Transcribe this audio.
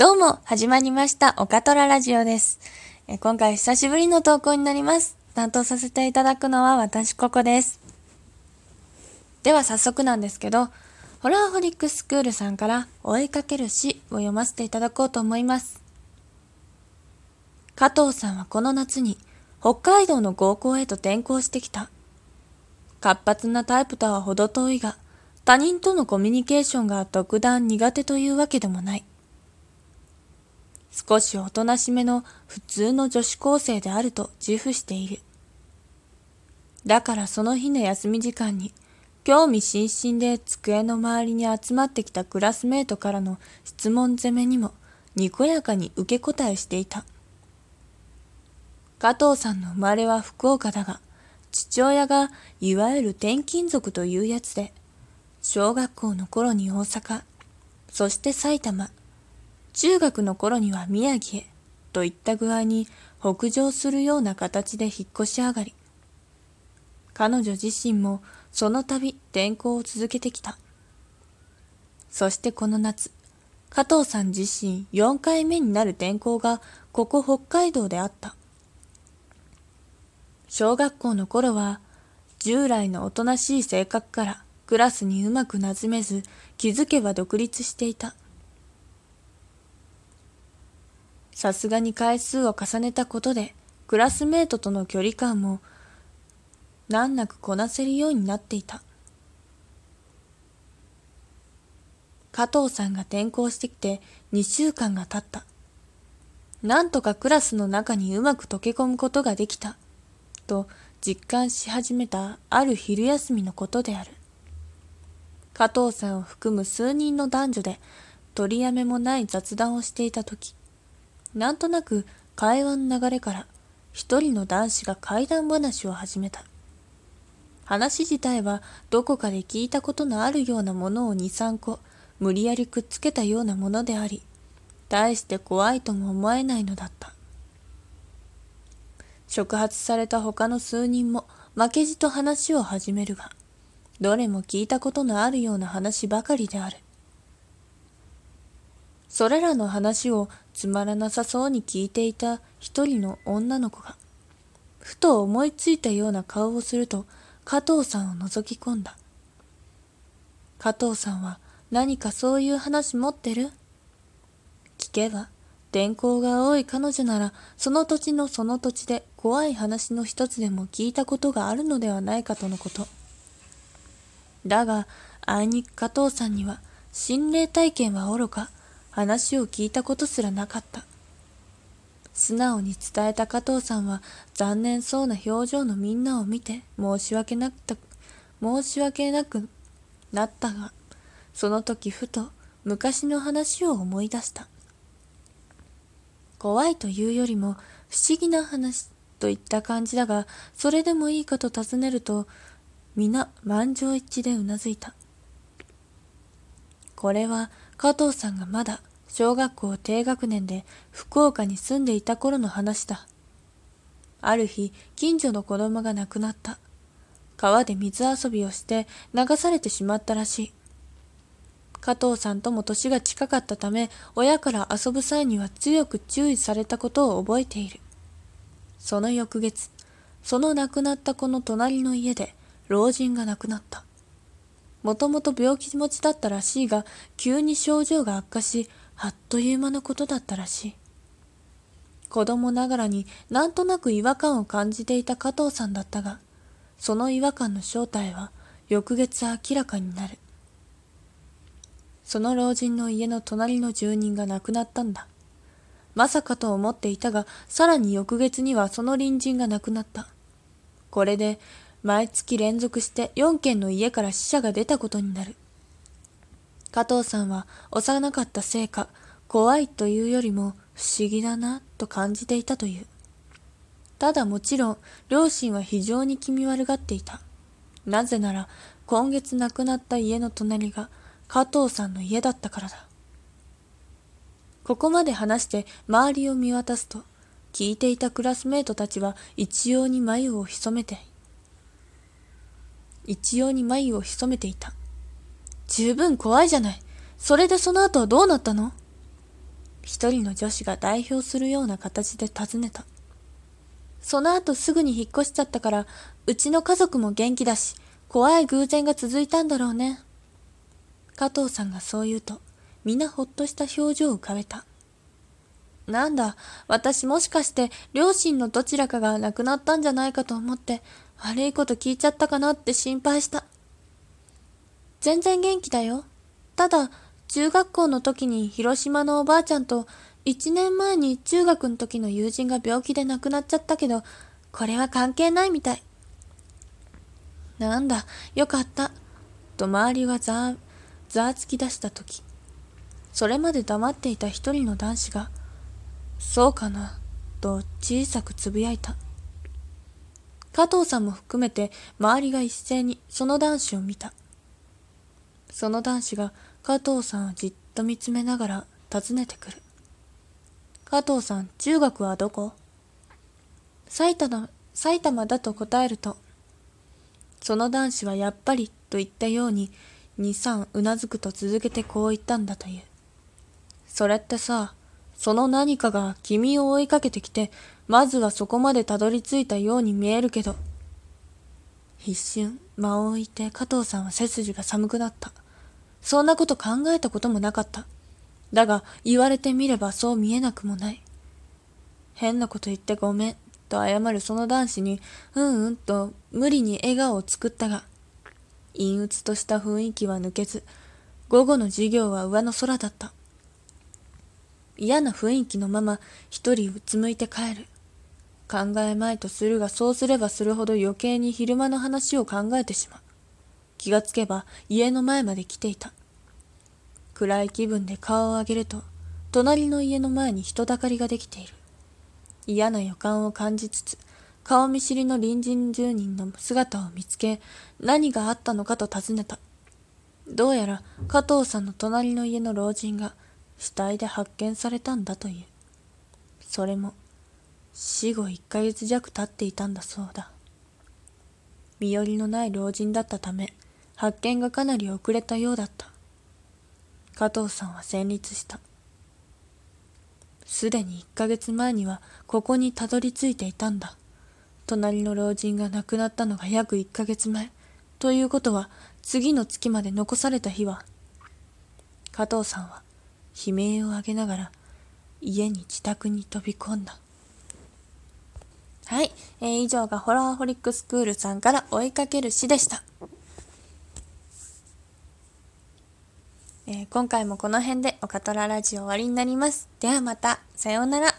どうも、始まりました、オカトララジオです。え今回久しぶりの投稿になります。担当させていただくのは私ここです。では早速なんですけど、ホラーホリックスクールさんから追いかける詩を読ませていただこうと思います。加藤さんはこの夏に北海道の合校へと転校してきた。活発なタイプとは程遠いが、他人とのコミュニケーションが特段苦手というわけでもない。少しおとなしめの普通の女子高生であると自負している。だからその日の休み時間に、興味津々で机の周りに集まってきたクラスメートからの質問攻めにもにこやかに受け答えしていた。加藤さんの生まれは福岡だが、父親がいわゆる転勤族というやつで、小学校の頃に大阪、そして埼玉、中学の頃には宮城へ、といった具合に北上するような形で引っ越し上がり、彼女自身もその度転校を続けてきた。そしてこの夏、加藤さん自身4回目になる転校がここ北海道であった。小学校の頃は従来のおとなしい性格からクラスにうまくなじめず気づけば独立していた。さすがに回数を重ねたことでクラスメートとの距離感も難なくこなせるようになっていた。加藤さんが転校してきて2週間が経った。なんとかクラスの中にうまく溶け込むことができた。と実感し始めたある昼休みのことである。加藤さんを含む数人の男女で取りやめもない雑談をしていた時なんとなく会話の流れから一人の男子が怪談話を始めた話自体はどこかで聞いたことのあるようなものを23個無理やりくっつけたようなものであり大して怖いとも思えないのだった触発された他の数人も負けじと話を始めるがどれも聞いたことのあるような話ばかりである。それらの話をつまらなさそうに聞いていた一人の女の子が、ふと思いついたような顔をすると加藤さんを覗き込んだ。加藤さんは何かそういう話持ってる？聞けば、天候が多い彼女なら、その土地のその土地で怖い話の一つでも聞いたことがあるのではないかとのこと。だが、あいにく加藤さんには、心霊体験はおろか、話を聞いたことすらなかった。素直に伝えた加藤さんは、残念そうな表情のみんなを見て、申し訳なくた、申し訳なくなったが、その時ふと、昔の話を思い出した。怖いというよりも、不思議な話といった感じだが、それでもいいかと尋ねると、皆満場一致でうなずいた。これは加藤さんがまだ小学校低学年で福岡に住んでいた頃の話だ。ある日、近所の子供が亡くなった。川で水遊びをして流されてしまったらしい。加藤さんとも年が近かったため、親から遊ぶ際には強く注意されたことを覚えている。その翌月、その亡くなった子の隣の家で、老人が亡くなった。もともと病気持ちだったらしいが、急に症状が悪化し、あっという間のことだったらしい。子供ながらになんとなく違和感を感じていた加藤さんだったが、その違和感の正体は翌月明らかになる。その老人の家の隣の住人が亡くなったんだ。まさかと思っていたが、さらに翌月にはその隣人が亡くなった。これで毎月連続して4件の家から死者が出たことになる。加藤さんは幼かったせいか、怖いというよりも不思議だなと感じていたという。ただもちろん、両親は非常に気味悪がっていた。なぜなら、今月亡くなった家の隣が加藤さんの家だったからだ。ここまで話して周りを見渡すと、聞いていたクラスメートたちは一様に眉を潜めて一様に眉を潜めていた。十分怖いじゃない。それでその後はどうなったの？一人の女子が代表するような形で尋ねた。その後すぐに引っ越しちゃったから、うちの家族も元気だし、怖い偶然が続いたんだろうね。加藤さんがそう言うと、皆ほっとした表情を浮かべた。なんだ、私もしかして両親のどちらかが亡くなったんじゃないかと思って悪いこと聞いちゃったかなって心配した。全然元気だよ。ただ、中学校の時に広島のおばあちゃんと1年前に中学の時の友人が病気で亡くなっちゃったけど、これは関係ないみたい。なんだ、よかった。と周りがざー、ざーつき出した時、それまで黙っていた一人の男子が、そうかな、と小さくつぶやいた。加藤さんも含めて周りが一斉にその男子を見た。その男子が加藤さんをじっと見つめながら尋ねてくる。加藤さん、中学はどこ？埼玉、埼玉だと答えると、その男子はやっぱりと言ったように、二三うなずくと続けてこう言ったんだという。それってさ、その何かが君を追いかけてきて、まずはそこまでたどり着いたように見えるけど。一瞬、間を置いて加藤さんは背筋が寒くなった。そんなこと考えたこともなかった。だが、言われてみればそう見えなくもない。変なこと言ってごめん、と謝るその男子に、うんうんと無理に笑顔を作ったが、陰鬱とした雰囲気は抜けず、午後の授業は上の空だった。嫌な雰囲気のまま一人うつむいて帰る。考えまいとするがそうすればするほど余計に昼間の話を考えてしまう。気がつけば家の前まで来ていた。暗い気分で顔を上げると、隣の家の前に人だかりができている。嫌な予感を感じつつ、顔見知りの隣人住人の姿を見つけ、何があったのかと尋ねた。どうやら加藤さんの隣の家の老人が死体で発見されたんだという。それも、死後1ヶ月弱経っていたんだそうだ。身寄りのない老人だったため、発見がかなり遅れたようだった。加藤さんは戦慄した。すでに1ヶ月前にはここにたどり着いていたんだ。隣の老人が亡くなったのが約1ヶ月前。ということは、次の月まで残された日は、加藤さんは悲鳴を上げながら家に自宅に飛び込んだ。はい、えー、以上がホラーホリックスクールさんから追いかける詩でした。えー、今回もこの辺でおかとらラジオ終わりになります。ではまた、さようなら。